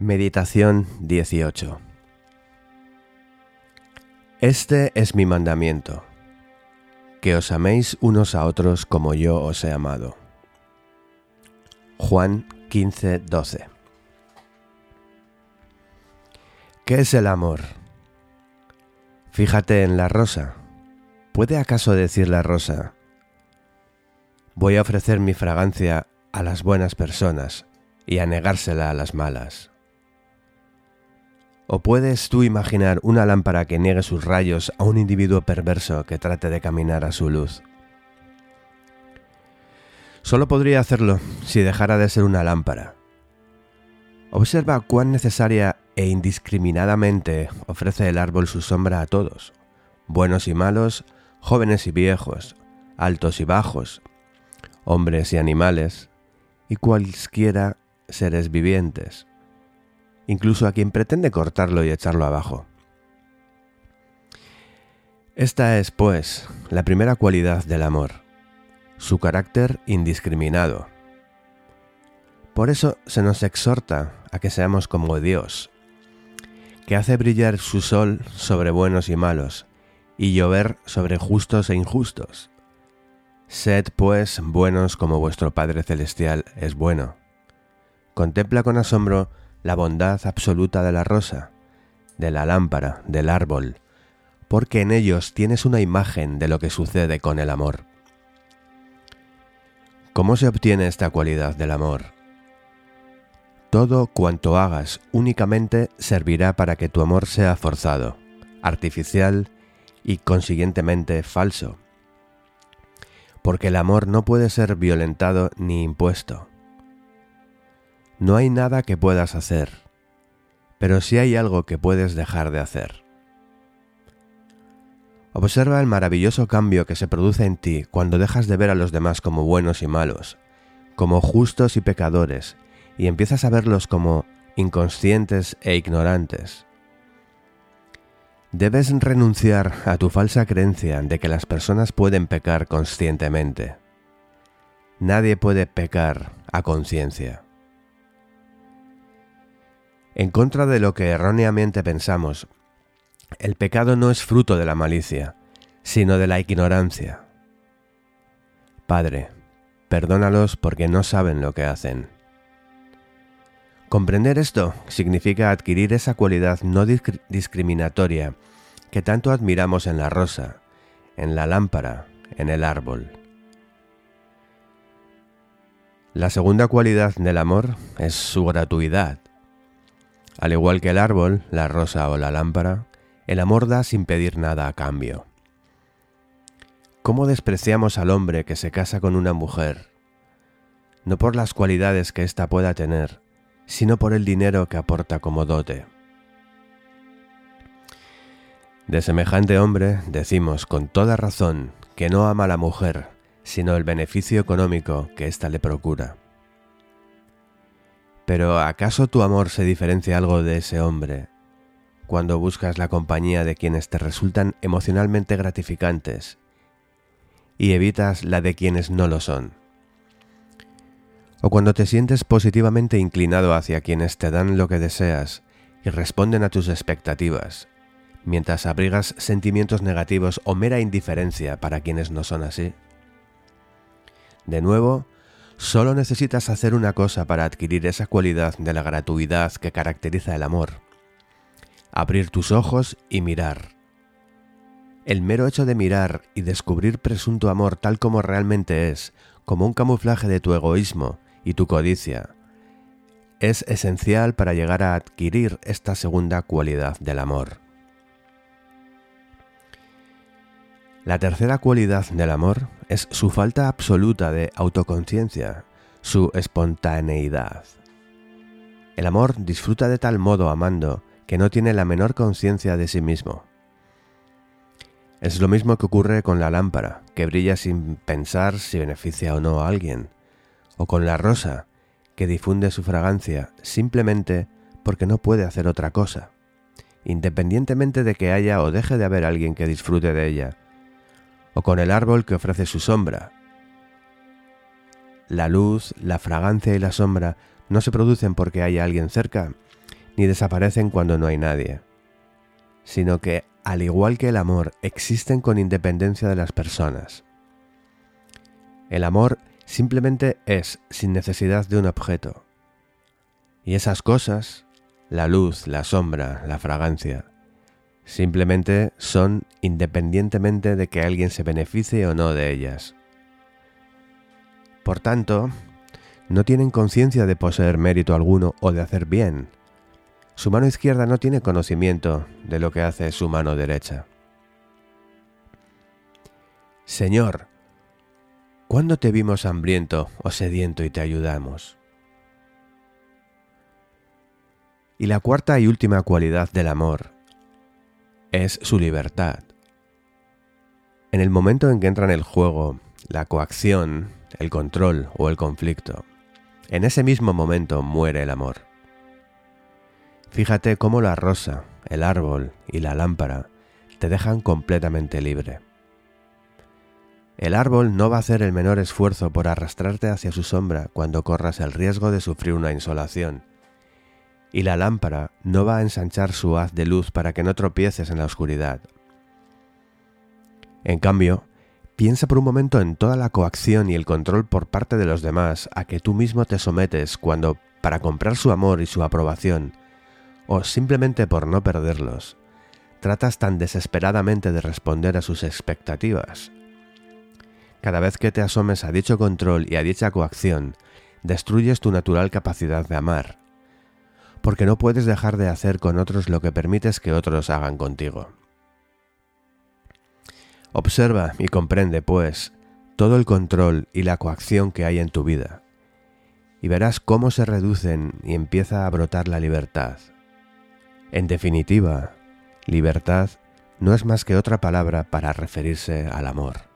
Meditación 18 Este es mi mandamiento, que os améis unos a otros como yo os he amado. Juan 15, 12 ¿Qué es el amor? Fíjate en la rosa. ¿Puede acaso decir la rosa? Voy a ofrecer mi fragancia a las buenas personas y a negársela a las malas. ¿O puedes tú imaginar una lámpara que niegue sus rayos a un individuo perverso que trate de caminar a su luz? Solo podría hacerlo si dejara de ser una lámpara. Observa cuán necesaria e indiscriminadamente ofrece el árbol su sombra a todos, buenos y malos, jóvenes y viejos, altos y bajos, hombres y animales, y cualesquiera seres vivientes incluso a quien pretende cortarlo y echarlo abajo. Esta es, pues, la primera cualidad del amor, su carácter indiscriminado. Por eso se nos exhorta a que seamos como Dios, que hace brillar su sol sobre buenos y malos, y llover sobre justos e injustos. Sed, pues, buenos como vuestro Padre Celestial es bueno. Contempla con asombro la bondad absoluta de la rosa, de la lámpara, del árbol, porque en ellos tienes una imagen de lo que sucede con el amor. ¿Cómo se obtiene esta cualidad del amor? Todo cuanto hagas únicamente servirá para que tu amor sea forzado, artificial y consiguientemente falso. Porque el amor no puede ser violentado ni impuesto. No hay nada que puedas hacer, pero sí hay algo que puedes dejar de hacer. Observa el maravilloso cambio que se produce en ti cuando dejas de ver a los demás como buenos y malos, como justos y pecadores, y empiezas a verlos como inconscientes e ignorantes. Debes renunciar a tu falsa creencia de que las personas pueden pecar conscientemente. Nadie puede pecar a conciencia. En contra de lo que erróneamente pensamos, el pecado no es fruto de la malicia, sino de la ignorancia. Padre, perdónalos porque no saben lo que hacen. Comprender esto significa adquirir esa cualidad no discriminatoria que tanto admiramos en la rosa, en la lámpara, en el árbol. La segunda cualidad del amor es su gratuidad. Al igual que el árbol, la rosa o la lámpara, el amor da sin pedir nada a cambio. ¿Cómo despreciamos al hombre que se casa con una mujer? No por las cualidades que ésta pueda tener, sino por el dinero que aporta como dote. De semejante hombre decimos con toda razón que no ama a la mujer, sino el beneficio económico que ésta le procura. Pero ¿acaso tu amor se diferencia algo de ese hombre cuando buscas la compañía de quienes te resultan emocionalmente gratificantes y evitas la de quienes no lo son? O cuando te sientes positivamente inclinado hacia quienes te dan lo que deseas y responden a tus expectativas, mientras abrigas sentimientos negativos o mera indiferencia para quienes no son así? De nuevo, Solo necesitas hacer una cosa para adquirir esa cualidad de la gratuidad que caracteriza el amor. Abrir tus ojos y mirar. El mero hecho de mirar y descubrir presunto amor tal como realmente es, como un camuflaje de tu egoísmo y tu codicia, es esencial para llegar a adquirir esta segunda cualidad del amor. La tercera cualidad del amor es su falta absoluta de autoconciencia, su espontaneidad. El amor disfruta de tal modo amando que no tiene la menor conciencia de sí mismo. Es lo mismo que ocurre con la lámpara, que brilla sin pensar si beneficia o no a alguien, o con la rosa, que difunde su fragancia simplemente porque no puede hacer otra cosa, independientemente de que haya o deje de haber alguien que disfrute de ella, o con el árbol que ofrece su sombra. La luz, la fragancia y la sombra no se producen porque haya alguien cerca, ni desaparecen cuando no hay nadie, sino que, al igual que el amor, existen con independencia de las personas. El amor simplemente es sin necesidad de un objeto. Y esas cosas, la luz, la sombra, la fragancia, simplemente son independientemente de que alguien se beneficie o no de ellas. Por tanto, no tienen conciencia de poseer mérito alguno o de hacer bien, su mano izquierda no tiene conocimiento de lo que hace su mano derecha. Señor, ¿cuándo te vimos hambriento o sediento y te ayudamos? Y la cuarta y última cualidad del amor es su libertad. En el momento en que entra en el juego la coacción, el control o el conflicto, en ese mismo momento muere el amor. Fíjate cómo la rosa, el árbol y la lámpara te dejan completamente libre. El árbol no va a hacer el menor esfuerzo por arrastrarte hacia su sombra cuando corras el riesgo de sufrir una insolación. Y la lámpara no va a ensanchar su haz de luz para que no tropieces en la oscuridad. En cambio, piensa por un momento en toda la coacción y el control por parte de los demás a que tú mismo te sometes cuando, para comprar su amor y su aprobación, o simplemente por no perderlos, tratas tan desesperadamente de responder a sus expectativas. Cada vez que te asomes a dicho control y a dicha coacción, destruyes tu natural capacidad de amar, porque no puedes dejar de hacer con otros lo que permites que otros hagan contigo. Observa y comprende, pues, todo el control y la coacción que hay en tu vida, y verás cómo se reducen y empieza a brotar la libertad. En definitiva, libertad no es más que otra palabra para referirse al amor.